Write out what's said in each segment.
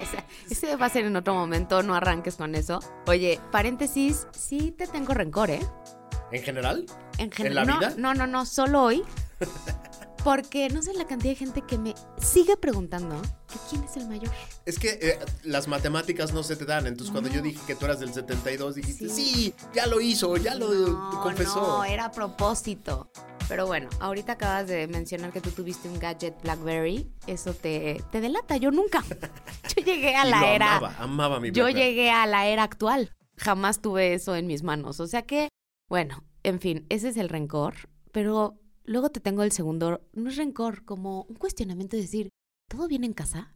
Ese, ese va a ser en otro momento, no arranques con eso. Oye, paréntesis, sí te tengo rencor, ¿eh? ¿En general? En ¿En general. la no, vida? no, no, no, solo hoy. Porque no sé la cantidad de gente que me sigue preguntando que quién es el mayor. Es que eh, las matemáticas no se te dan. Entonces, cuando yo dije que tú eras del 72, dijiste, sí, Sí. ya lo hizo, ya lo No, confesó. No, era a propósito. Pero bueno, ahorita acabas de mencionar que tú tuviste un gadget BlackBerry. Eso te, te delata. Yo nunca. Yo llegué a Y la lo era. Amaba, amaba mi Yo llegué a la era actual. Jamás tuve eso en mis manos. O sea que, bueno, en fin, ese es el rencor. Pero luego te tengo el segundo. No es rencor, como un cuestionamiento de decir, ¿todo bien en casa?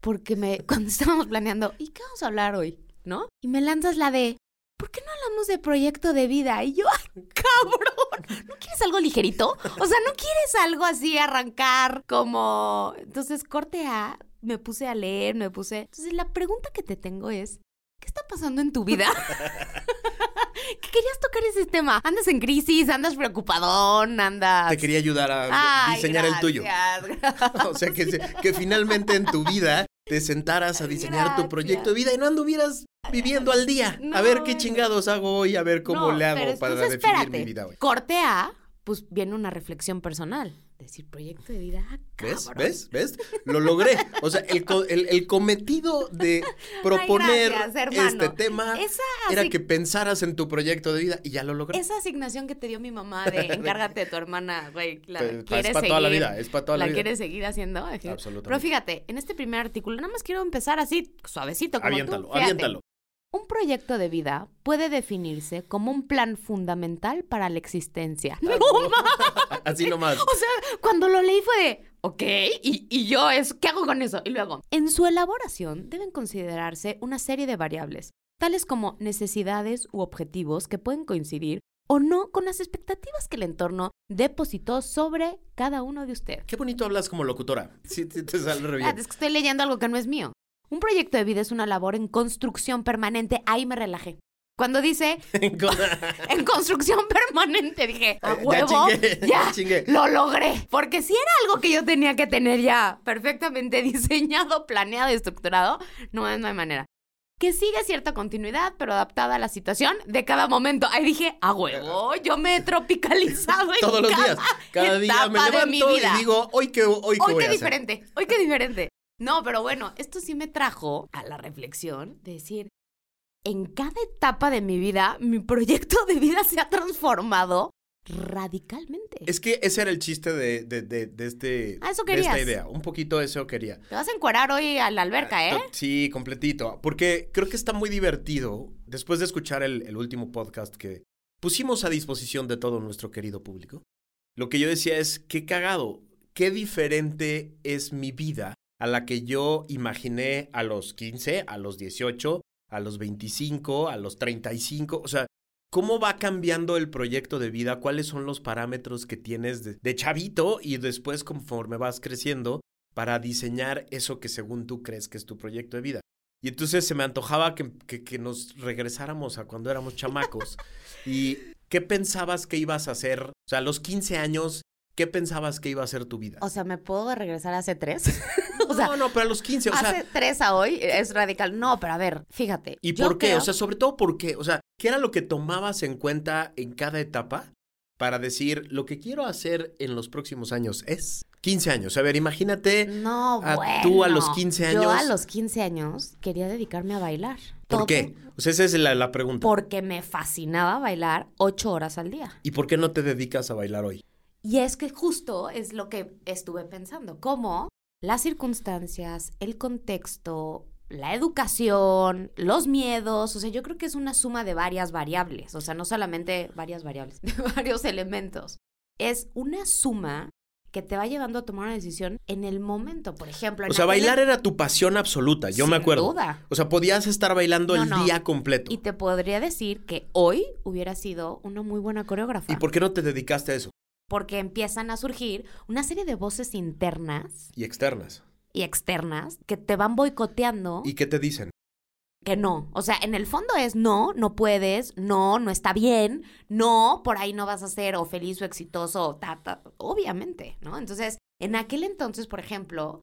Porque me, cuando estábamos planeando, ¿y qué vamos a hablar hoy? ¿No? Y me lanzas la de, ¿por qué no hablamos de proyecto de vida? Y yo, ¡ay, cabrón! ¿No quieres algo ligerito? O sea, ¿no quieres algo así, arrancar como... Entonces, corte A, me puse a leer, me puse... Entonces, la pregunta que te tengo es, ¿qué está pasando en tu vida? que querías tocar ese tema. Andas en crisis, andas preocupadón, andas... Te quería ayudar a Ay, diseñar el tuyo. gracias, o sea, que, que finalmente en tu vida te sentaras a diseñar tu proyecto de vida y no anduvieras viviendo al día. a ver qué chingados hago hoy, a ver cómo No, le hago para definir mi vida hoy. Corte A, pues viene una reflexión personal. Decir, proyecto de vida, ah, ¿Ves? ¿Ves? ¿Ves? Lo logré. O sea, el, co- el- el cometido de proponer gracias, este tema Esa era que pensaras en tu proyecto de vida y ya lo logré. Esa asignación que te dio mi mamá de encárgate de tu hermana, güey, la Pues, quieres es para toda la vida, es para toda la, vida. quieres seguir haciendo. Absolutamente. Pero fíjate, en este primer artículo, nada más quiero empezar así, suavecito, como Aviéntalo, tú. Aviéntalo. Un proyecto de vida puede definirse como un plan fundamental para la existencia. ¡No! Así nomás. O sea, cuando lo leí fue de, ok, y, y yo es, ¿qué hago con eso? Y luego, en su elaboración deben considerarse una serie de variables, tales como necesidades u objetivos que pueden coincidir o no con las expectativas que el entorno depositó sobre cada uno de ustedes. Qué bonito hablas como locutora. Sí, te, te sale re bien. Espérate, es que estoy leyendo algo que no es mío. Un proyecto de vida es una labor en construcción permanente. Ahí me relajé. Cuando dice en construcción permanente, dije, a Ya huevo, chingué, ya, chingué. lo logré. Porque si era algo que yo tenía que tener ya perfectamente diseñado, planeado y estructurado, no, no hay manera. Que sigue cierta continuidad, pero adaptada a la situación de cada momento. Ahí dije, a huevo, yo me he tropicalizado en Todos los cada días. Cada día me de mi levanto vida. y digo, hoy qué, hoy qué Hoy voy qué a hacer. diferente, hoy qué diferente. No, pero bueno, esto sí me trajo a la reflexión de decir, en cada etapa de mi vida, mi proyecto de vida se ha transformado radicalmente. Es que ese era el chiste de, de, de, de este, Ah, eso de esta idea. Un poquito eso quería. Te vas a encuerar hoy a la alberca, ¿eh? Ah, Sí, completito. Porque creo que está muy divertido, después de escuchar el, el último podcast que pusimos a disposición de todo nuestro querido público, lo que yo decía es, qué cagado, qué diferente es mi vida a la que yo imaginé a los 15, a los 18, a los 25, a los 35, o sea, ¿Cómo va cambiando el proyecto de vida? ¿Cuáles son los parámetros que tienes de, de chavito y después conforme vas creciendo para diseñar eso que según tú crees que es tu proyecto de vida? Y entonces se me antojaba que, que- que nos regresáramos a cuando éramos chamacos. ¿Y qué pensabas que ibas a hacer? O sea, a los 15 años, ¿qué pensabas que iba a ser tu vida? O sea, ¿me puedo regresar hace tres? o sea, no, no, pero a los 15, o sea, hace tres a hoy es radical. No, pero a ver, fíjate. ¿y por qué? creo- O sea, sobre todo por qué. O sea, ¿qué era lo que tomabas en cuenta en cada etapa para decir lo que quiero hacer en los próximos años es? 15 años. A ver, imagínate No, a bueno. tú a los 15 años. Yo a los 15 años quería dedicarme a bailar. ¿Por Todo qué? O sea, esa es la, la pregunta. Porque me fascinaba bailar ocho horas al día. ¿Y por qué no te dedicas a bailar hoy? Y es que justo es lo que estuve pensando, cómo las circunstancias, el contexto, la educación, los miedos, o sea, yo creo que es una suma de varias variables, o sea, no solamente varias variables, de varios elementos. Es una suma que te va llevando a tomar una decisión en el momento, por ejemplo. en O sea, bailar era tu pasión absoluta, yo me Sin acuerdo. duda. O sea, podías estar bailando No, el no. día completo. Y te podría decir que hoy hubiera sido una muy buena coreógrafa. ¿Y por qué no te dedicaste a eso? Porque empiezan a surgir una serie de voces internas Y externas. y externas que te van boicoteando ¿Y qué te dicen? que no. O sea, en el fondo es no, no puedes, no, no está bien, no, por ahí no vas a ser o feliz o exitoso, o ta, ta, obviamente, ¿no? Entonces, en aquel entonces, por ejemplo,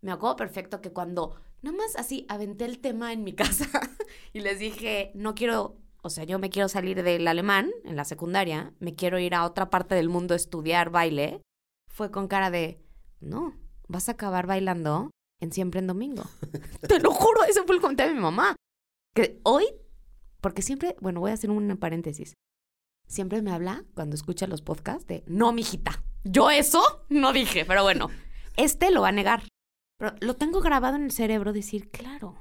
me acuerdo perfecto que cuando nada más así aventé el tema en mi casa y les dije, no quiero, o sea, yo me quiero salir del alemán en la secundaria, me quiero ir a otra parte del mundo a estudiar baile, fue con cara de, no, vas a acabar bailando en siempre en domingo. Te lo juro, ese fue el comentario de mi mamá. Que hoy, porque siempre, bueno, voy a hacer un paréntesis. Siempre me habla cuando escucha los podcasts de, no, mijita, yo eso no dije, pero bueno, este lo va a negar. Pero lo tengo grabado en el cerebro decir, claro.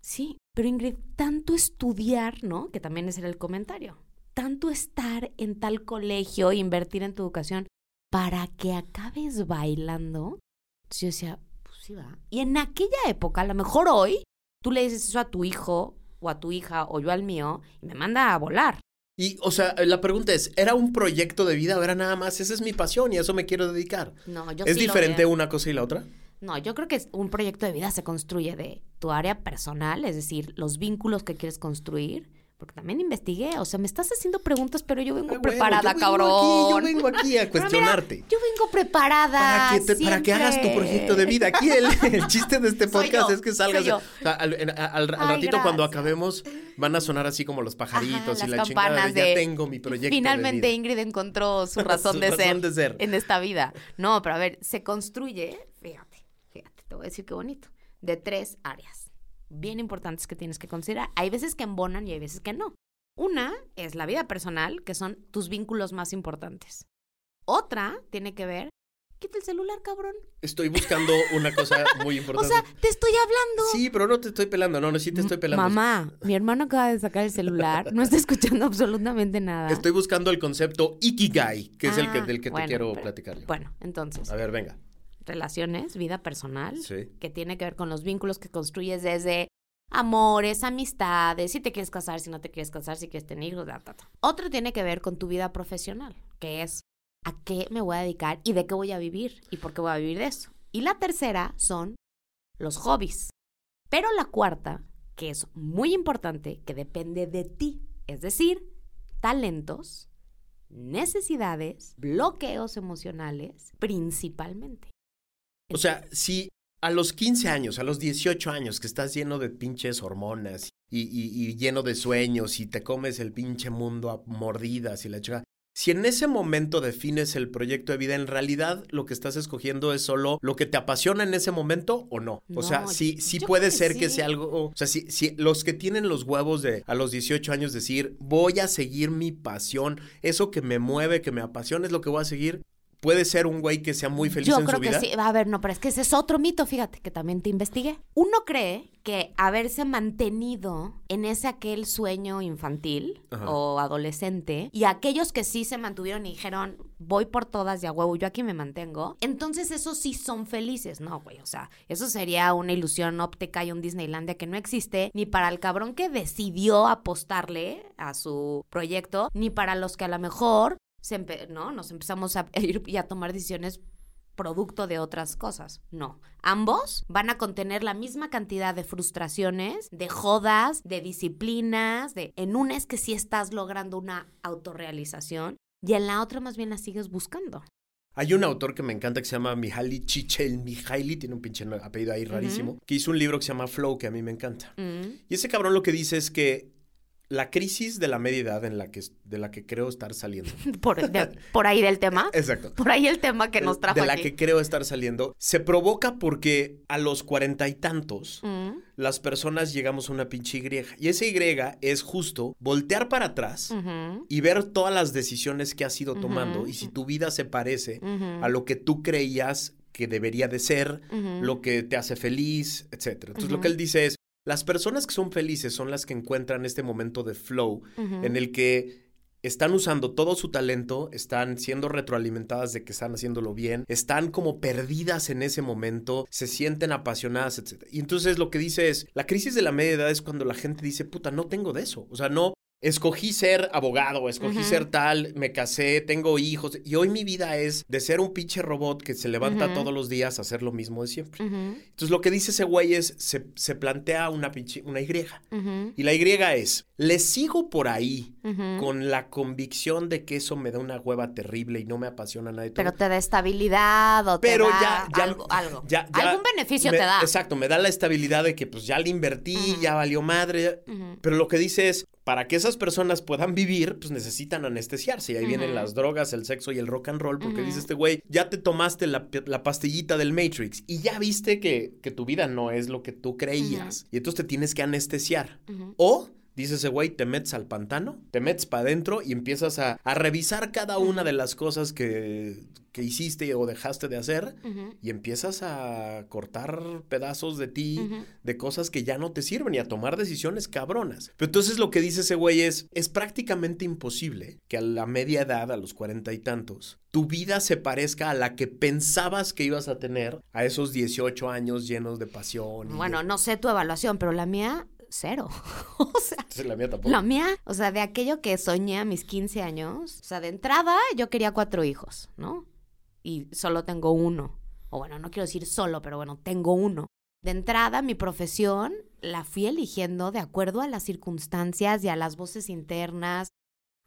Sí, pero Ingrid, tanto estudiar, ¿no? Que también ese era el comentario. Tanto estar en tal colegio, invertir en tu educación, para que acabes bailando. Entonces yo decía, pues sí va. Y en aquella época, a lo mejor hoy, tú le dices eso a tu hijo o a tu hija o yo al mío y me manda a volar. Y, o sea, la pregunta es, ¿era un proyecto de vida o era nada más? Esa es mi pasión y a eso me quiero dedicar. No, yo ¿Es sí diferente una cosa y la otra? No, yo creo que un proyecto de vida se construye de tu área personal, es decir, los vínculos que quieres construir. Porque también investigué, o sea, me estás haciendo preguntas, pero yo vengo Ah, bueno, preparada, yo vengo cabrón. aquí, yo vengo aquí a mira, cuestionarte. yo vengo preparada. Para que, te- para que hagas tu proyecto de vida. Aquí el, el chiste de este podcast yo, es que salgas. o sea, al, en- al- al Ay, ratito cuando acabemos van a sonar así como los pajaritos Ajá, y las la chingada. de, ya tengo mi proyecto Finalmente de vida. Ingrid encontró su razón, Su de, razón ser de ser. en esta vida. No, pero a ver, se construye, fíjate, te voy a decir qué bonito, de tres áreas bien importantes que tienes que considerar. Hay veces que embonan y hay veces que no. Una es la vida personal, que son tus vínculos más importantes. Otra tiene que ver, quita el celular, cabrón. Estoy buscando una cosa muy O importante. sea, te estoy hablando. sí, pero no te estoy pelando. No, no, sí te estoy pelando. Mamá, mi hermano acaba de sacar el celular, no está escuchando absolutamente nada. Estoy buscando el concepto Ikigai, que es el que, Ah, del que bueno, te quiero pero- platicar yo. Bueno, entonces, A ver, venga. Relaciones, vida personal, Sí. que tiene que ver con los vínculos que construyes desde amores, amistades, si te quieres casar, si no te quieres casar, si quieres tener hijos, ta. Otro tiene que ver con tu vida profesional, que es a qué me voy a dedicar y de qué voy a vivir y por qué voy a vivir de eso. Y la tercera son los hobbies. Pero la cuarta, que es muy importante, que depende de ti, es decir, talentos, necesidades, bloqueos emocionales, principalmente. O sea, si a los 15 años, a los 18 años, que estás lleno de pinches hormonas y, y- y lleno de sueños y te comes el pinche mundo a mordidas y la chica. Si en ese momento defines el proyecto de vida, en realidad lo que estás escogiendo es solo lo que te apasiona en ese momento o no. O sea, sí, sí puede que ser que sí. sea algo. O sea, si, si los que tienen los huevos de a los 18 años decir, voy a seguir mi pasión, eso que me mueve, que me apasiona, es lo que voy a seguir. Puede ser un güey que sea muy feliz Yo en creo su que vida. sí. A ver, no, pero es que ese es otro mito, fíjate, que también te investigué. Uno cree que haberse mantenido en ese aquel sueño infantil Ajá. o adolescente y aquellos que sí se mantuvieron y dijeron, voy por todas de a huevo, yo aquí me mantengo, entonces esos sí son felices. No, güey, o sea, eso sería una ilusión óptica y un Disneylandia que no existe ni para el cabrón que decidió apostarle a su proyecto, ni para los que a lo mejor se ¿no? nos empezamos a ir y a tomar decisiones producto de otras cosas. No. Ambos van a contener la misma cantidad de frustraciones, de jodas, de disciplinas, de en una es que sí estás logrando una autorrealización y en la otra más bien la sigues buscando. Hay un autor que me encanta que se llama Mihaly Csikszentmihalyi, tiene un pinche apellido ahí rarísimo, que hizo un libro que se llama Flow, que a mí me encanta. Mm. Y ese cabrón lo que dice es que la crisis de la media edad en la que, de la que creo estar saliendo. Por, de- por ahí del tema. Exacto. Por ahí el tema que nos trajo de la aquí. que creo estar saliendo, se provoca porque a los cuarenta y tantos Mm, las personas llegamos a una pinche Y. Y esa Y es justo voltear para atrás y ver todas las decisiones que has ido tomando y si tu vida se parece a lo que tú creías que debería de ser, lo que te hace feliz, etcétera. Entonces lo que él dice es, las personas que son felices son las que encuentran este momento de flow en el que están usando todo su talento, están siendo retroalimentadas de que están haciéndolo bien, están como perdidas en ese momento, se sienten apasionadas, etc. Y entonces lo que dice es, la crisis de la media edad es cuando la gente dice, puta, no tengo de eso. O sea, no, escogí ser abogado, escogí ser tal, me casé, tengo hijos, y hoy mi vida es de ser un pinche robot que se levanta todos los días a hacer lo mismo de siempre. Entonces lo que dice ese güey es, se, se plantea una pinche, una Y. Y la Y es, le sigo por ahí con la convicción de que eso me da una hueva terrible y no me apasiona nada de todo. Pero te da estabilidad o te da ya, ya, algo. algo. ya- ya Algún beneficio me- te da. Exacto, me da la estabilidad de que pues ya le invertí, ya valió madre. Pero lo que dice es, para que esas personas puedan vivir, pues necesitan anestesiarse. Y ahí vienen las drogas, el sexo y el rock and roll, porque Ujú. dice este güey, ya te tomaste la, la pastillita del Matrix y ya viste que, que tu vida no es lo que tú creías. Y entonces te tienes que anestesiar. O, dice ese güey, te metes al pantano, te metes para adentro y empiezas a, a revisar cada una de las cosas que, que hiciste o dejaste de hacer y empiezas a cortar pedazos de ti, de cosas que ya no te sirven y a tomar decisiones cabronas. Pero entonces lo que dice ese güey es, es prácticamente imposible que a la media edad, a los cuarenta y tantos, tu vida se parezca a la que pensabas que ibas a tener a esos 18 años llenos de pasión. y de- Bueno, no sé tu evaluación, pero la mía, cero. o sea, la mía tampoco. la mía, o sea, de aquello que soñé a mis 15 años, o sea, de entrada yo quería cuatro hijos, ¿no? Y solo tengo uno. O bueno, no quiero decir solo, pero bueno, tengo uno. De entrada, mi profesión la fui eligiendo de acuerdo a las circunstancias y a las voces internas.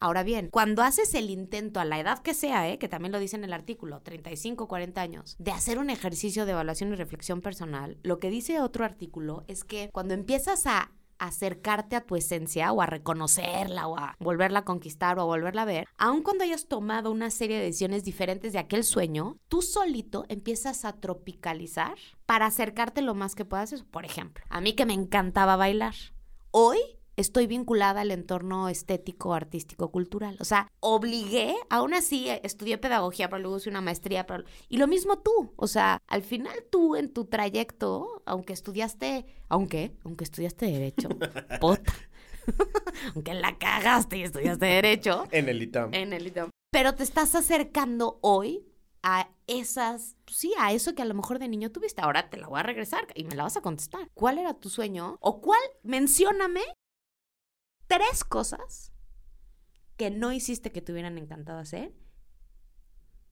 Ahora bien, cuando haces el intento a la edad que sea, ¿eh? que también lo dice en el artículo, 35, 40 años, de hacer un ejercicio de evaluación y reflexión personal, lo que dice otro artículo es que cuando empiezas a acercarte a tu esencia o a reconocerla o a volverla a conquistar o a volverla a ver, aun cuando hayas tomado una serie de decisiones diferentes de aquel sueño, tú solito empiezas a tropicalizar para acercarte lo más que puedas. Por ejemplo, a mí que me encantaba bailar. Hoy estoy vinculada al entorno estético, artístico, cultural. O sea, obligué, aún así eh, estudié pedagogía, pero luego hice una maestría. Pero... Y lo mismo tú. O sea, al final tú en tu trayecto, aunque estudiaste, aunque, aunque estudiaste derecho, puta. aunque la cagaste y estudiaste derecho, En el ITAM. en el ITAM. Pero te estás acercando hoy a esas, pues sí, a eso que a lo mejor de niño tuviste. Ahora te la voy a regresar y me la vas a contestar. ¿Cuál era tu sueño? ¿O cuál? Mencióname tres cosas que no hiciste que te hubieran encantado hacer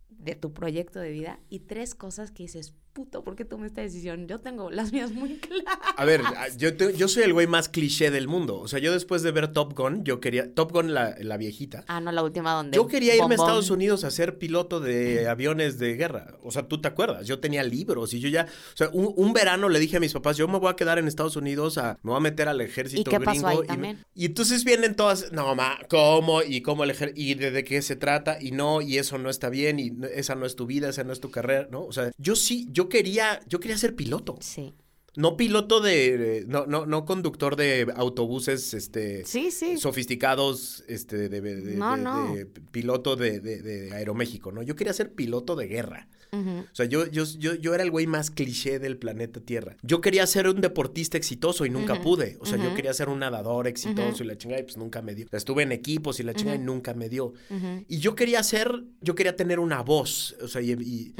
de tu proyecto de vida y tres cosas que dices, puto, ¿por qué tomé esta decisión? Yo tengo las mías muy claras. A ver, a- yo, te- yo soy el güey más cliché del mundo. O sea, yo después de ver Top Gun, yo quería... Top Gun, la, la viejita. Ah, no, la última donde... Yo quería irme a. Estados Unidos a ser piloto de aviones de guerra. O sea, tú te acuerdas. Yo tenía libros y yo ya. O sea, un, un verano le dije a mis papás: Yo me voy a quedar en Estados Unidos, a, me voy a meter al ejército ¿Y qué pasó gringo. ahí y, también? y entonces vienen todas: No, ma, ¿cómo? ¿Y cómo el ejército? ¿Y de, de qué se trata? Y no, y eso no está bien. Y esa no es tu vida, esa no es tu carrera, ¿no? O sea, yo sí, yo quería, yo quería ser piloto. Sí. No piloto de. No, no, no conductor de autobuses, este Sí, sí. sofisticados este, de, de- de- No, de- no. de piloto de, Aeroméxico, ¿no? Yo quería ser piloto de guerra. O sea, yo, yo, yo, yo era el güey más cliché del planeta Tierra. Yo quería ser un deportista exitoso y nunca pude. O sea, yo quería ser un nadador exitoso y la chingada y pues nunca me dio. O sea, estuve en equipos y la chingada y nunca me dio. Y yo quería ser, yo quería tener una voz, o sea, y.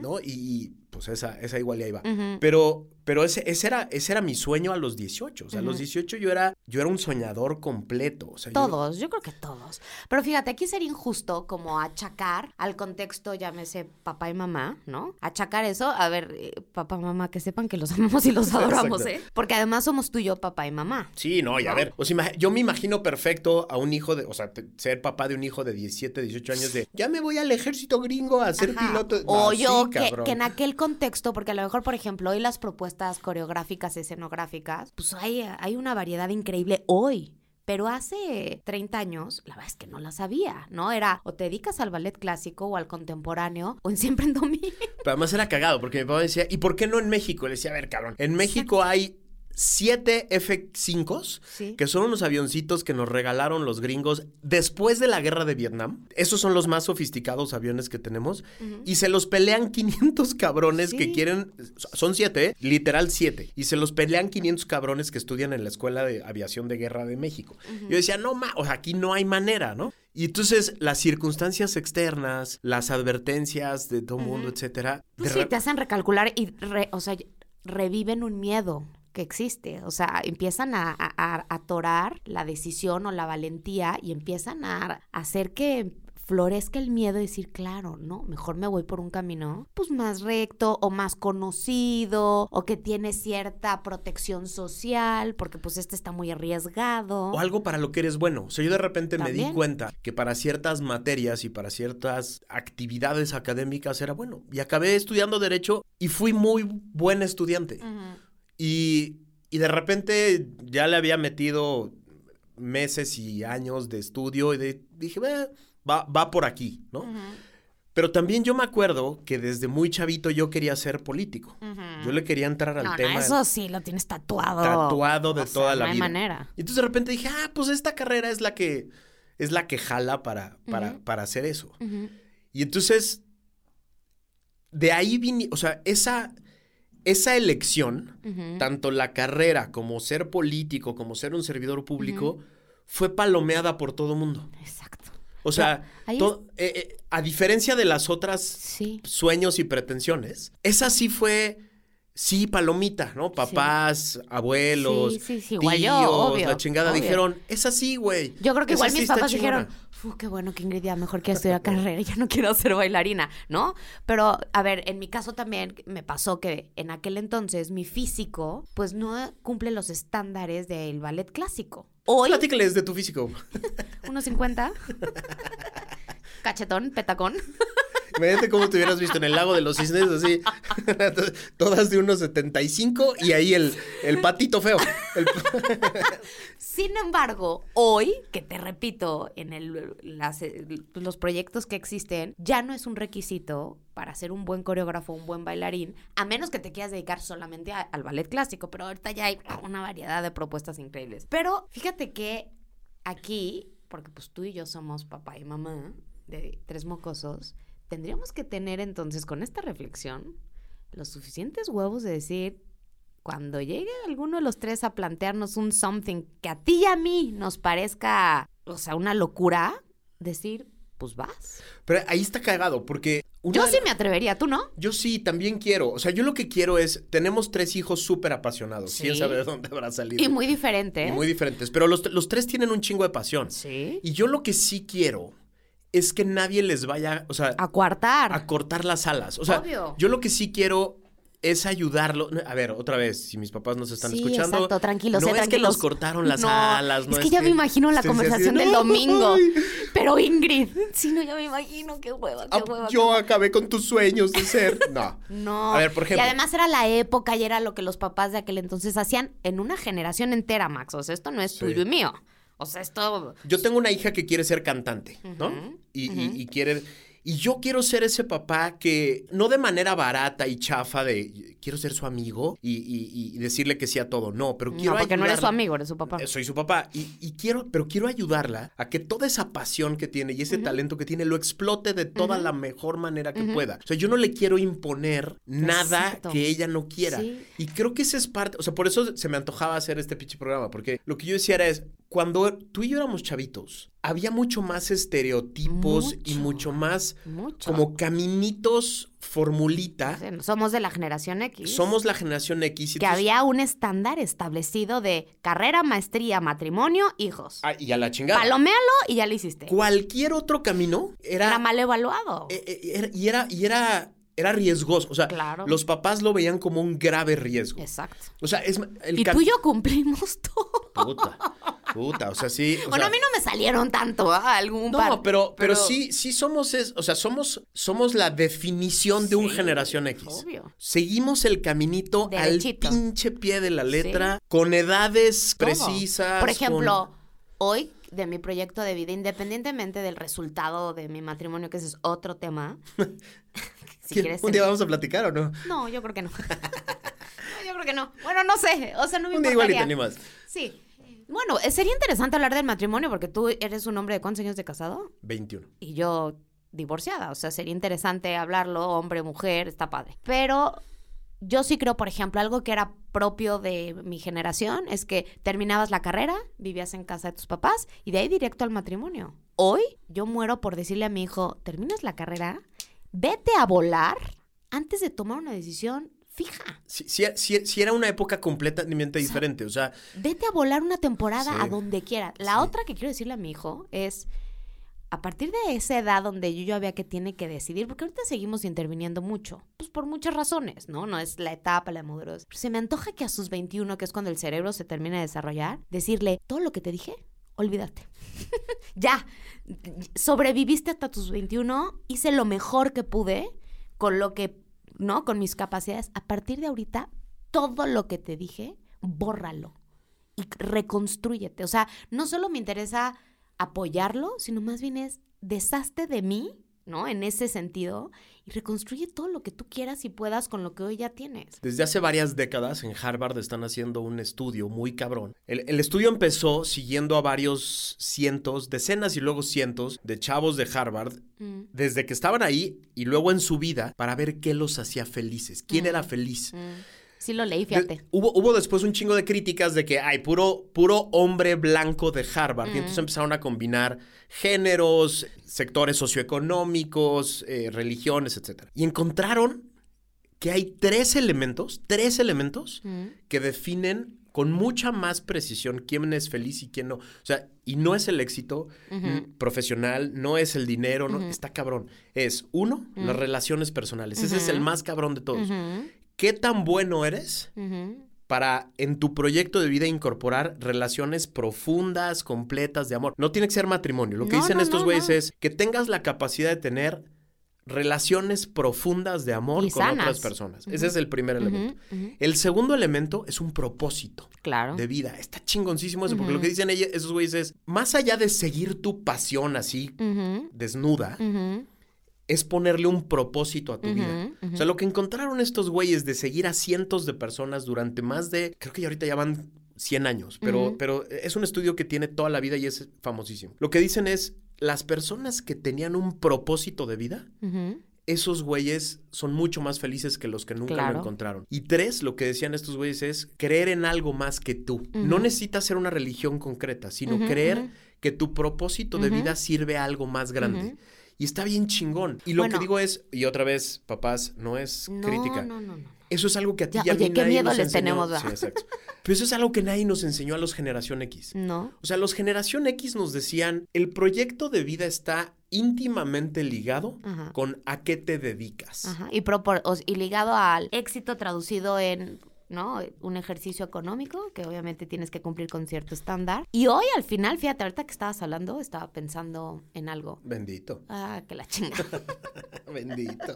¿no? Y, y, pues esa, esa igual y ahí va. Pero, pero ese, ese, era, ese era mi sueño a los 18. O sea, a los Ujú. 18 yo era, yo era un soñador completo. O sea, yo- Todos, yo creo que todos. Pero fíjate, aquí sería injusto como achacar al contexto, llámese papá y mamá, ¿no? Achacar eso, a ver, eh, papá, mamá, que sepan que los amamos y los adoramos, Exacto. ¿eh? Porque además somos tú y yo, papá y mamá. Sí, no, y a ver, o sea, yo me imagino perfecto a un hijo de, o sea, ser papá de un hijo de 17, 18 años de, ya me voy al ejército gringo a ser Ajá. piloto. No, O sí, yo, que, que en aquel contexto, porque a lo mejor, por ejemplo, hoy las propuestas coreográficas, escenográficas, pues hay, hay una variedad increíble hoy. Pero hace 30 años, la verdad es que no la sabía, ¿no? Era o te dedicas al ballet clásico o al contemporáneo o en siempre en domingo. Pero además era cagado porque mi papá decía, ¿y por qué no en México? Le decía, a ver, cabrón, en México hay siete F-5s, Sí. que son unos avioncitos que nos regalaron los gringos después de la guerra de Vietnam. Esos son los más sofisticados aviones que tenemos. Y se los pelean 500 cabrones Sí. que quieren... Son siete, ¿eh? Literal siete. Y se los pelean 500 cabrones que estudian en la Escuela de Aviación de Guerra de México. Yo decía, no, ma, o sea, aquí no hay manera, ¿no? Y entonces las circunstancias externas, las advertencias de todo mundo, etcétera. Pues sí, te hacen recalcular y, re- o sea, reviven un miedo que existe. O sea, empiezan a, a- a atorar la decisión o la valentía y empiezan a hacer que florezca el miedo y decir, claro, no, mejor me voy por un camino pues más recto o más conocido o que tiene cierta protección social porque pues este está muy arriesgado. O algo para lo que eres bueno. O sea, yo de repente me di cuenta que para ciertas materias y para ciertas actividades académicas era bueno. Y acabé estudiando Derecho y fui muy buen estudiante. Y, y de repente ya le había metido meses y años de estudio y de- dije, "Eh, va, va por aquí, ¿no? Pero también yo me acuerdo que desde muy chavito yo quería ser político. Yo le quería entrar al No, no, tema. eso sí lo tienes tatuado. Tatuado de O sea, toda la no hay vida. manera. Y entonces de repente dije, ah, pues esta carrera es la que es la que jala para, para, para hacer eso. Y entonces, de ahí vine, o sea, esa, esa elección, tanto la carrera como ser político, como ser un servidor público, fue palomeada por todo mundo. Exacto. O sea, to- eh, eh, a diferencia de las otras Sí. sueños y pretensiones, esa sí fue, sí, palomita, ¿no? Papás, abuelos, Sí, sí, sí, igual yo, tíos, obvio, la chingada, obvio. dijeron, es así, güey. Yo creo que igual mis papás chingona". dijeron, "Fu, qué bueno que Ingrid ya mejor quiere estudiar carrera, ya no quiero ser bailarina, ¿no? Pero, a ver, en mi caso también me pasó que en aquel entonces mi físico, pues no cumple los estándares del ballet clásico. Hoy, Platícales de tu físico. 1.50, cachetón, petacón. Imagínate cómo te hubieras visto en el lago de los cisnes, así, todas de unos 75 y ahí el, el patito feo. Sin embargo, hoy, que te repito, en el, eh, los proyectos que existen, ya no es un requisito para ser un buen coreógrafo, un buen bailarín, a menos que te quieras dedicar solamente al ballet clásico, pero ahorita ya hay una variedad de propuestas increíbles. Pero fíjate que aquí, porque pues tú y yo somos papá y mamá de tres mocosos, tendríamos que tener entonces con esta reflexión los suficientes huevos de decir, cuando llegue alguno de los tres a plantearnos un something que a ti y a mí nos parezca, o sea, una locura, decir, pues vas. Pero ahí está cagado, porque... Yo sí la- me atrevería, ¿tú no? Yo sí, también quiero. O sea, yo lo que quiero es, tenemos tres hijos súper apasionados. Sí. ¿Quién sabe de dónde habrá salido? Y muy diferente. Y muy diferentes. Pero los, los tres tienen un chingo de pasión. Sí. Y yo lo que sí quiero es que nadie les vaya, o sea, A coartar. a cortar las alas. O sea, Obvio. yo lo que sí quiero es ayudarlo. A ver, otra vez, si mis papás nos están Sí, escuchando. exacto, tranquilos, No eh, es que nos cortaron las No, alas, no es que ya me imagino la así conversación del "No, domingo. ay, Pero Ingrid, sí, no, ya me imagino, qué hueva, qué ah, hueva. yo acabé con tus sueños de ser. No. No. A ver, por ejemplo. Y además era la época y era lo que los papás de aquel entonces hacían en una generación entera, Max. O sea, esto no es Sí. tuyo y mío. O sea, esto. Yo tengo una hija que quiere ser cantante, ¿no? Y, y- y quiere. Y yo quiero ser ese papá que, no de manera barata y chafa de quiero ser su amigo y, y- y decirle que sí a todo. No, pero quiero No, porque no eres su amigo, eres su papá. Eh, Soy su papá y, y quiero, pero quiero ayudarla a que toda esa pasión que tiene y ese talento que tiene lo explote de toda la mejor manera que pueda. O sea, yo no le quiero imponer nada Exacto. que ella no quiera. Sí. Y creo que esa es parte, o sea, por eso se me antojaba hacer este pinche programa, porque lo que yo decía era es, cuando tú y yo éramos chavitos, había mucho más estereotipos y Mucho. mucho más Mucho. como caminitos formulita. Somos de la generación X. Somos la generación X. y Que entonces- había un estándar establecido de carrera, maestría, matrimonio, hijos. Ah, y a la chingada. Paloméalo y ya lo hiciste. Cualquier otro camino era... Era mal evaluado. eh, eh, era- y era, y era, era riesgoso. O sea, Claro. los papás lo veían como un grave riesgo. Exacto. O sea, es el Y tú y yo cumplimos todo. Puta, puta, o sea, sí. o bueno, sea, a mí no me salieron tanto, ¿ah? algún No, par. pero, pero, sí, sí somos, es, o sea, somos, somos la definición de un generación X. obvio. Seguimos el caminito Derechito. al pinche pie de la letra, con edades precisas. Por ejemplo, hoy de mi proyecto de vida, independientemente del resultado de mi matrimonio, que ese es otro tema. si quieres ¿Un día vamos a platicar o no? No, yo creo que no. creo que no. Bueno, no sé. O sea, no me Un día igual y te animas. Sí. Bueno, eh, sería interesante hablar del matrimonio porque tú eres un hombre de cuántos años de casado? 21. Y yo divorciada. O sea, sería interesante hablarlo, hombre, mujer, está padre. Pero yo sí creo, por ejemplo, algo que era propio de mi generación es que terminabas la carrera, vivías en casa de tus papás y de ahí directo al matrimonio. Hoy yo muero por decirle a mi hijo, terminas la carrera, vete a volar antes de tomar una decisión fija. Si, era una época completamente diferente, o sea... Vete a volar una temporada a donde quiera. La otra que quiero decirle a mi hijo es, a partir de esa edad donde yo ya vea que tiene que decidir, porque ahorita seguimos interviniendo mucho, pues por muchas razones, ¿no? No es la etapa, la madurez. Pero se me antoja que a sus 21, que es cuando el cerebro se termina de desarrollar, decirle, todo lo que te dije, olvídate. ya, sobreviviste hasta tus 21, hice lo mejor que pude con lo que ¿no? Con mis capacidades. A partir de ahorita, todo lo que te dije, bórralo y reconstrúyete. O sea, no solo me interesa apoyarlo, sino más bien es deshazte de mí ¿no? En ese sentido, y reconstruye todo lo que tú quieras y puedas con lo que hoy ya tienes. Desde hace varias décadas en Harvard están haciendo un estudio muy cabrón. El, estudio empezó siguiendo a varios cientos, decenas y luego cientos de chavos de Harvard mm. desde que estaban ahí y luego en su vida para ver qué los hacía felices, quién era feliz. Mm. Sí lo leí, fíjate. hubo, hubo después un chingo de críticas de que, hay puro, puro hombre blanco de Harvard. Y entonces empezaron a combinar géneros, sectores socioeconómicos, eh, religiones, etc. Y encontraron que hay tres elementos, tres elementos que definen con mucha más precisión quién es feliz y quién no. O sea, y no es el éxito profesional, no es el dinero, no, está cabrón. Es, uno, las relaciones personales. Ese es el más cabrón de todos qué tan bueno eres para en tu proyecto de vida incorporar relaciones profundas, completas de amor. No tiene que ser matrimonio. Lo que dicen estos güeyes es que tengas la capacidad de tener relaciones profundas de amor con otras personas. Ese es el primer elemento. El segundo elemento es un propósito claro. de vida. Está chingoncísimo eso, porque lo que dicen ellos, esos güeyes es, más allá de seguir tu pasión así, desnuda, es ponerle un propósito a tu vida. O sea, lo que encontraron estos güeyes de seguir a cientos de personas durante más de, creo que ya ahorita ya van 100 años, pero, pero es un estudio que tiene toda la vida y es famosísimo. Lo que dicen es, las personas que tenían un propósito de vida, esos güeyes son mucho más felices que los que nunca lo encontraron. Y tres, lo que decían estos güeyes es creer en algo más que tú. No necesitas ser una religión concreta, sino creer que tu propósito de vida sirve a algo más grande. Y está bien chingón. Y lo que digo es, y otra vez, papás, no es crítica. No, no, no. Eso es algo que a ti ya, oye, qué miedo les tenemos, Sí, exacto. Pero eso es algo que nadie nos enseñó a los generación X. No. O sea, los generación X nos decían, el proyecto de vida está íntimamente ligado con a qué te dedicas. Ajá. Y, y ligado al éxito traducido en ¿no? Un ejercicio económico que obviamente tienes que cumplir con cierto estándar. Y hoy al final, fíjate, ahorita que estabas hablando, estaba pensando en algo. Bendito. Ah, que la chinga. Bendito.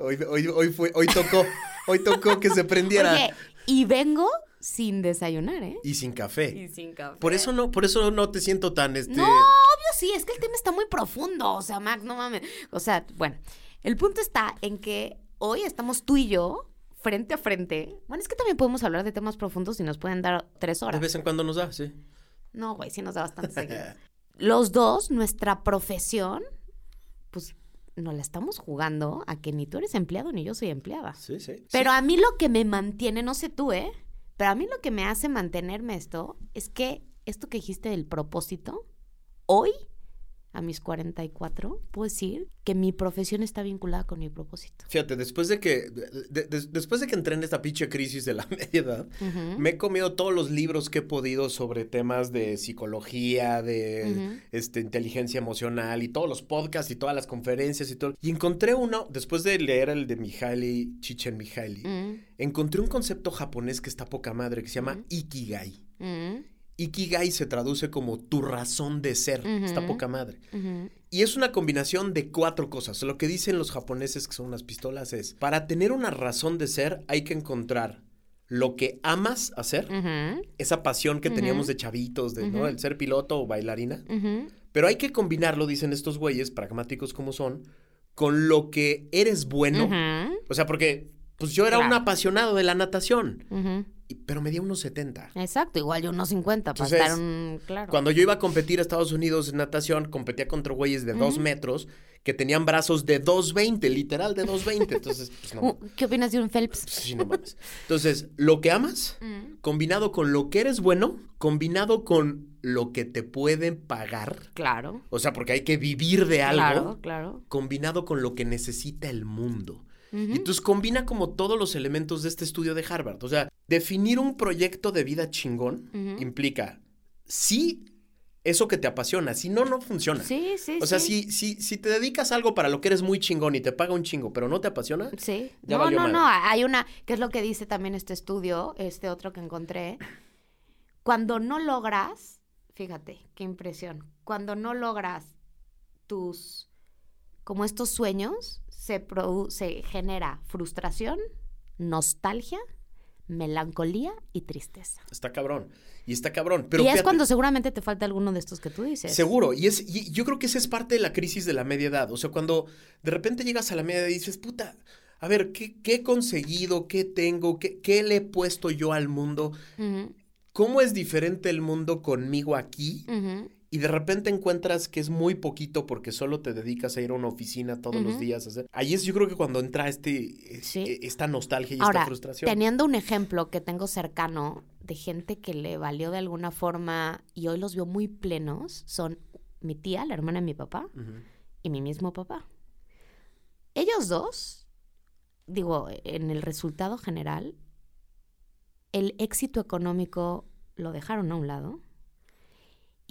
Hoy, hoy, hoy, fue, hoy tocó, hoy tocó que se prendiera. Oye, y vengo sin desayunar, ¿eh? Y sin café. Y sin café. Por eso no, por eso no te siento tan este. No, obvio sí, es que el tema está muy profundo. O sea, Max, no mames. O sea, bueno, el punto está en que hoy estamos tú y yo frente a frente. Bueno, es que también podemos hablar de temas profundos y nos pueden dar tres horas. De vez en cuando nos da, sí. No, güey, sí nos da bastante seguido. Los dos, nuestra profesión, pues nos la estamos jugando a que ni tú eres empleado ni yo soy empleada. Sí, sí. Pero a mí lo que me mantiene, no sé tú, ¿eh? Pero a mí lo que me hace mantenerme esto es que esto que dijiste del propósito, hoy a mis 44, puedo decir que mi profesión está vinculada con mi propósito. Fíjate, después de que, después de que entré en esta pinche crisis de la media edad, me he comido todos los libros que he podido sobre temas de psicología, de este, inteligencia emocional y todos los podcasts y todas las conferencias y todo. Y encontré uno, después de leer el de Mihaly Chichen Mihaly, encontré un concepto japonés que está poca madre, que se llama Ikigai. Ikigai se traduce como tu razón de ser. Está poca madre. Y es una combinación de cuatro cosas. Lo que dicen los japoneses que son unas pistolas es, para tener una razón de ser hay que encontrar lo que amas hacer, esa pasión que teníamos de chavitos, de el ser piloto o bailarina. Pero hay que combinarlo, dicen estos güeyes, pragmáticos como son, con lo que eres bueno. O sea, porque pues yo era Claro. un apasionado de la natación, ujú. y- pero medía unos 70. Exacto, igual yo unos 50 para Entonces, estar un... Claro. Cuando yo iba a competir a Estados Unidos en natación, competía contra güeyes de dos metros que tenían brazos de 2.20, literal de 2.20. Entonces, pues no. Uh, ¿Qué opinas de un Phelps? Sí, no mames. Entonces, lo que amas, Mm, combinado con lo que eres bueno, combinado con lo que te pueden pagar, Claro, o sea, porque hay que vivir de algo, claro, claro. combinado con lo que necesita el mundo. Y entonces combina como todos los elementos de este estudio de Harvard. O sea, definir un proyecto de vida chingón implica, sí, eso que te apasiona, si no, no funciona. Sí, sí, O sea, sí. si, si, si te dedicas a algo para lo que eres muy chingón y te paga un chingo, pero no te apasiona, Sí. Ya no, valió no, madre. no. Hay una, que es lo que dice también este estudio, este otro que encontré. Cuando no logras, fíjate, qué impresión. Cuando no logras tus, como estos sueños, se, produ- se genera frustración, nostalgia, melancolía y tristeza. está cabrón. Y está cabrón. Pero y es fíjate, cuando seguramente te falta alguno de estos que tú dices. Seguro, y, es, y yo creo que esa es parte de la crisis de la media edad. O sea, cuando de repente llegas a la media edad y dices, puta, a ver, ¿qué, qué he conseguido? ¿Qué tengo? ¿Qué, ¿Qué le he puesto yo al mundo? ¿Cómo es diferente el mundo conmigo aquí? ujú. Y de repente encuentras que es muy poquito porque solo te dedicas a ir a una oficina todos los días. a hacer- Ahí es yo creo que cuando entra este, Sí. eh, esta nostalgia y Ahora, esta frustración. teniendo un ejemplo que tengo cercano de gente que le valió de alguna forma y hoy los veo muy plenos, son mi tía, la hermana de mi papá, y mi mismo papá. Ellos dos, digo, en el resultado general, el éxito económico lo dejaron a un lado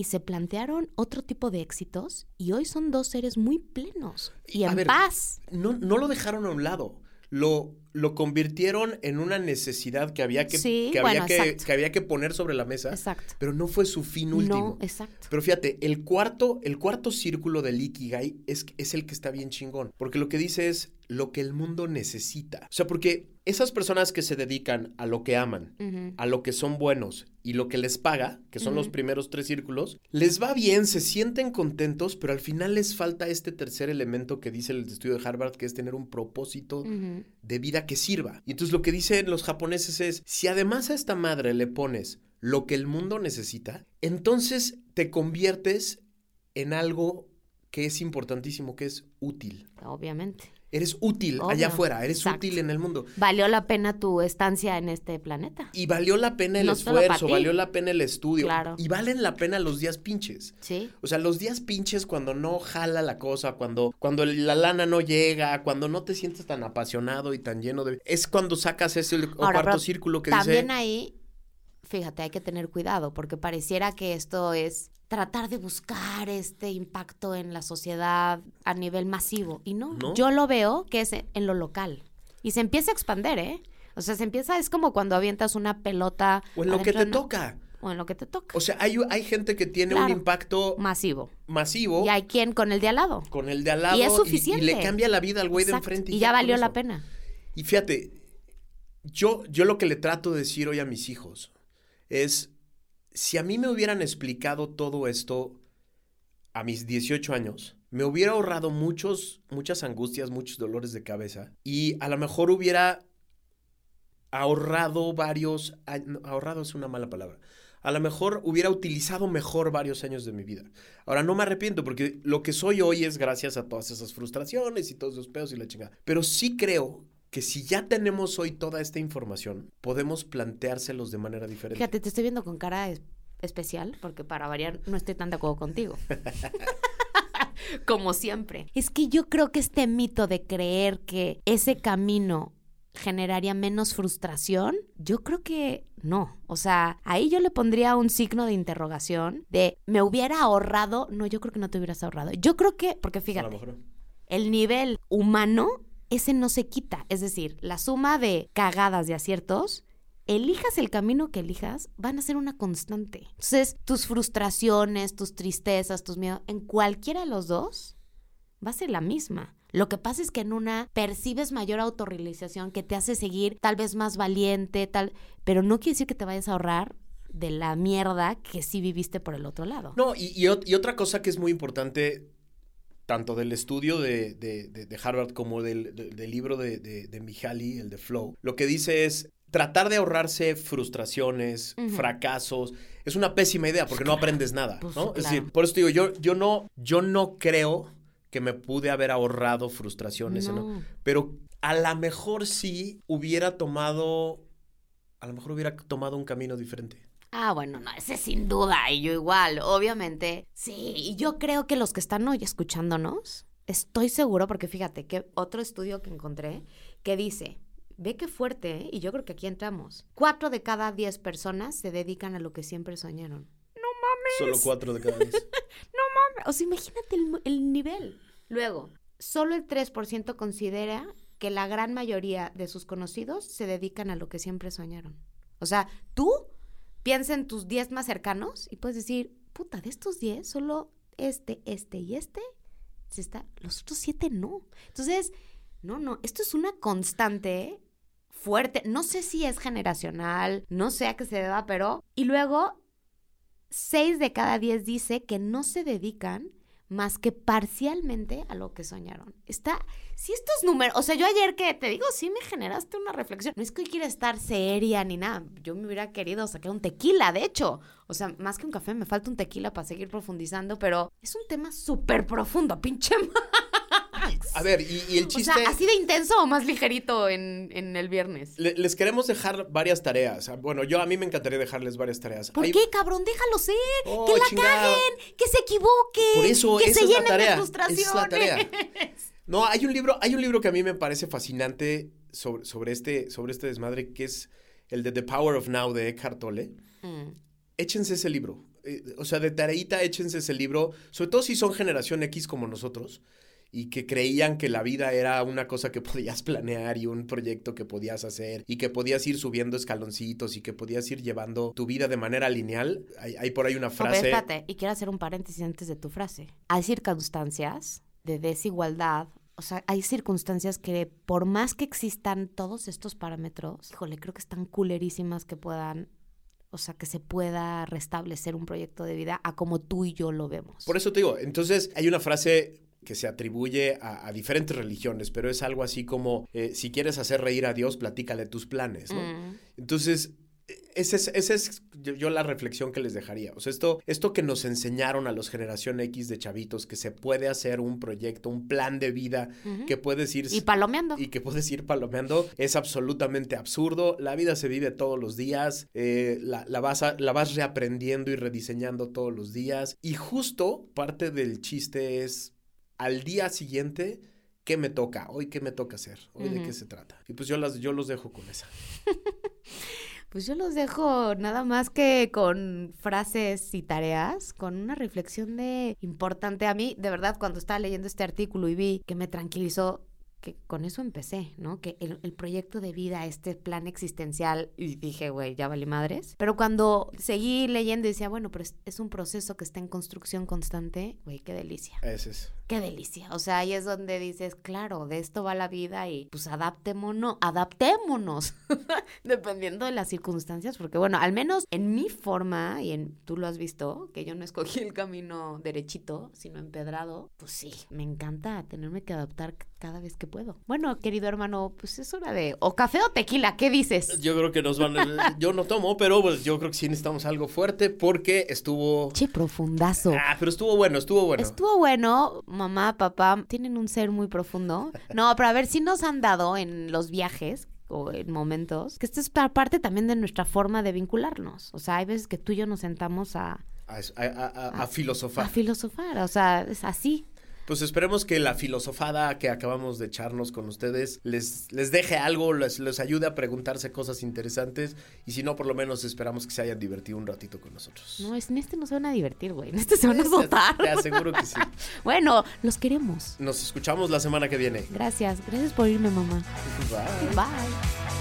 y se plantearon otro tipo de éxitos y hoy son dos seres muy plenos y A en ver, paz. No, no lo dejaron a un lado. Lo, lo convirtieron en una necesidad que había que, Sí, que, había que, que había que poner sobre la mesa. Exacto. Pero no fue su fin último. No, exacto. Pero fíjate, el cuarto, el cuarto círculo del Ikigai es, es el que está bien chingón. Porque lo que dice es lo que el mundo necesita. O sea, porque esas personas que se dedican a lo que aman, a lo que son buenos y lo que les paga, que son los primeros tres círculos, les va bien, se sienten contentos, pero al final les falta este tercer elemento que dice el estudio de Harvard, que es tener un propósito de vida que sirva. Y entonces lo que dicen los japoneses es, si además a esta madre le pones lo que el mundo necesita, entonces te conviertes en algo que es importantísimo, que es útil. Obviamente. Eres útil Obvio, allá afuera, eres exacto. útil en el mundo. Valió la pena tu estancia en este planeta. Y valió la pena el No esfuerzo, valió la pena el estudio. Claro. Y valen la pena los días pinches. Sí. O sea, los días pinches cuando no jala la cosa, cuando, cuando la lana no llega, cuando no te sientes tan apasionado y tan lleno de... Es cuando sacas ese Ahora, cuarto círculo que También dice... ahí, fíjate, hay que tener cuidado porque pareciera que esto es tratar de buscar este impacto en la sociedad a nivel masivo. Y no, ¿No? yo lo veo que es en lo local. Y se empieza a expander, ¿eh? O sea, se empieza, es como cuando avientas una pelota. O en lo que te una- toca. O en lo que te toca. O sea, hay, hay gente que tiene un impacto Masivo. masivo Y hay quien con el de al lado. con el de al lado Y es suficiente. y le cambia la vida al güey de enfrente. Y ya con valió la pena. Y fíjate, yo, yo lo que le trato de decir hoy a mis hijos es, si a mí me hubieran explicado todo esto a mis 18 años, me hubiera ahorrado muchos, muchas angustias, muchos dolores de cabeza y a lo mejor hubiera ahorrado varios, ahorrado es una mala palabra. A lo mejor hubiera utilizado mejor varios años de mi vida. Ahora no me arrepiento porque lo que soy hoy es gracias a todas esas frustraciones y todos esos pedos y la chingada. Pero sí creo que si ya tenemos hoy toda esta información, podemos planteárselos de manera diferente. Fíjate, te estoy viendo con cara es- especial porque para variar no estoy tan de acuerdo contigo. Como siempre. Es que yo creo que este mito de creer que ese camino generaría menos frustración, yo creo que no. O sea, ahí yo le pondría un signo de interrogación de me hubiera ahorrado, no, yo creo que no te hubieras ahorrado. Yo creo que, porque fíjate, mejor. el nivel humano, ese no se quita. Es decir, la suma de cagadas de aciertos, elijas el camino que elijas, van a ser una constante. Entonces, tus frustraciones, tus tristezas, tus miedos, en cualquiera de los dos, va a ser la misma. Lo que pasa es que en una percibes mayor autorrealización que te hace seguir tal vez más valiente, tal, pero no quiere decir que te vayas a ahorrar de la mierda que sí viviste por el otro lado. No, y, y, y otra cosa que es muy importante, tanto del estudio de, de, de Harvard como del, del libro de, de, Mihaly, el de Flow, lo que dice es tratar de ahorrarse frustraciones, uh -huh. fracasos, es una pésima idea porque no aprendes nada, Pues, ¿no? claro. Es decir, por eso te digo, yo, yo, no, yo no creo que me pude haber ahorrado frustraciones, No. ¿no? pero a lo mejor sí hubiera tomado, a lo mejor hubiera tomado un camino diferente. Ah, bueno, no, ese sin duda, y yo igual, obviamente. Sí, y yo creo que los que están hoy escuchándonos, estoy seguro, porque fíjate que otro estudio que encontré que dice, ve qué fuerte, ¿eh? y yo creo que aquí entramos. Cuatro de cada diez personas se dedican a lo que siempre soñaron. Solo cuatro de cada diez. O sea, imagínate el, el nivel. Luego, solo el 3% considera que la gran mayoría de sus conocidos se dedican a lo que siempre soñaron. O sea, tú piensa en tus 10 más cercanos y puedes decir, puta, de estos 10, solo este, este y este, se está, los otros 7 no. Entonces, no, no, esto es una constante fuerte. No sé si es generacional, no sé a qué se deba, pero... Y luego, 6 de cada 10 dice que no se dedican más que parcialmente a lo que soñaron. Está, si estos números, o sea, yo ayer que te digo, sí me generaste una reflexión. No es que hoy quiera estar seria ni nada. Yo me hubiera querido sacar un tequila, de hecho. O sea, más que un café, me falta un tequila para seguir profundizando, pero es un tema súper profundo, pinche Max. A ver, y, y el chiste... O sea, así de intenso o más ligerito en, en el viernes. Le- les queremos dejar varias tareas. Bueno, yo a mí me encantaría dejarles varias tareas. ¿Por Hay- qué, cabrón? Déjalo ser. Oh, que la chingada. caguen, que se equivoquen. Por eso, que se es llenen de esa frustraciones. es la tarea. No, hay un libro, hay un libro que a mí me parece fascinante sobre, sobre, este, sobre este desmadre, que es el de The Power of Now de Eckhart Tolle. Mm. Échense ese libro. Eh, o sea, de tareita, échense ese libro. Sobre todo si son generación X como nosotros y que creían que la vida era una cosa que podías planear y un proyecto que podías hacer y que podías ir subiendo escaloncitos y que podías ir llevando tu vida de manera lineal. Hay, hay por ahí una frase. espérate, y quiero hacer un paréntesis antes de tu frase. Hay circunstancias de desigualdad, o sea, hay circunstancias que por más que existan todos estos parámetros, híjole, creo que están culerísimas que puedan, o sea, que se pueda restablecer un proyecto de vida a como tú y yo lo vemos. Por eso te digo, entonces hay una frase que se atribuye a, a diferentes religiones, pero es algo así como, eh, si quieres hacer reír a Dios, platícale tus planes, ¿no? Mm. Entonces, esa es, esa es yo, yo la reflexión que les dejaría. O sea, esto, esto que nos enseñaron a los generación X de chavitos, que se puede hacer un proyecto, un plan de vida, que puedes ir... Y palomeando. y que puedes ir palomeando es absolutamente absurdo. La vida se vive todos los días, eh, la, la vas a- la vas reaprendiendo y rediseñando todos los días. Y justo parte del chiste es al día siguiente, ¿qué me toca? Hoy, ¿qué me toca hacer? Hoy, ¿de qué se trata? Y pues yo, las, yo los dejo con esa. Pues yo los dejo nada más que con frases y tareas, con una reflexión de importante a mí, de verdad, cuando estaba leyendo este artículo y vi que me tranquilizó, que con eso empecé, ¿no? Que el, el proyecto de vida, este plan existencial, y dije, güey, ya vale madres. Pero cuando seguí leyendo y decía, bueno, pero es, es un proceso que está en construcción constante, güey, qué delicia. Ese es. Qué delicia. O sea, ahí es donde dices, claro, de esto va la vida y pues adaptémonos, adaptémonos, dependiendo de las circunstancias, porque bueno, al menos en mi forma, y en, tú lo has visto, que yo no escogí el camino derechito, sino empedrado, pues sí, me encanta tenerme que adaptar cada vez que puedo. Bueno, querido hermano, pues es hora de, o café o tequila, ¿qué dices? Yo creo que nos van. yo no tomo, pero pues, yo creo que sí necesitamos algo fuerte porque estuvo. Che, profundazo. Ah, pero estuvo bueno, estuvo bueno. Estuvo bueno, mamá, papá, tienen un ser muy profundo. No, pero a ver, si nos han dado en los viajes o en momentos, que esto es pa- parte también de nuestra forma de vincularnos. O sea, hay veces que tú y yo nos sentamos a, A, a- a- a- a filosofar. a filosofar, o sea, es así. Pues esperemos que la filosofada que acabamos de echarnos con ustedes les, les deje algo, les, les ayude a preguntarse cosas interesantes y si no, por lo menos esperamos que se hayan divertido un ratito con nosotros. No, es- en este no se van a divertir, güey, en este se van a azotar. Te aseguro que sí. Bueno, los queremos. Nos escuchamos la semana que viene. Gracias, gracias por irme, mamá. Bye. Bye.